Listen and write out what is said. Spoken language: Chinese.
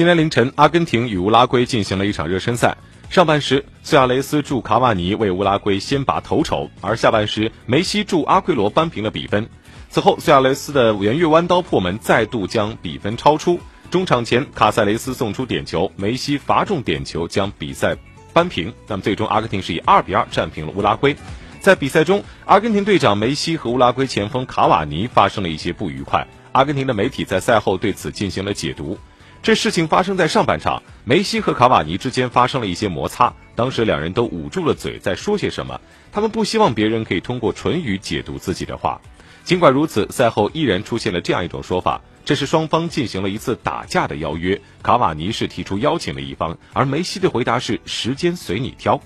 今天凌晨，阿根廷与乌拉圭进行了一场热身赛。上半时，苏亚雷斯助卡瓦尼为乌拉圭先拔头筹，而下半时，梅西助阿奎罗扳平了比分。此后，苏亚雷斯的圆月弯刀破门，再度将比分超出。中场前，卡塞雷斯送出点球，梅西罚中点球，将比赛扳平。那么，最终阿根廷是以二比二战平了乌拉圭。在比赛中，阿根廷队长梅西和乌拉圭前锋卡瓦尼发生了一些不愉快。阿根廷的媒体在赛后对此进行了解读。这事情发生在上半场，梅西和卡瓦尼之间发生了一些摩擦，当时两人都捂住了嘴，在说些什么。他们不希望别人可以通过唇语解读自己的话。尽管如此，赛后依然出现了这样一种说法：这是双方进行了一次打架的邀约。卡瓦尼是提出邀请的一方，而梅西的回答是“时间随你挑”。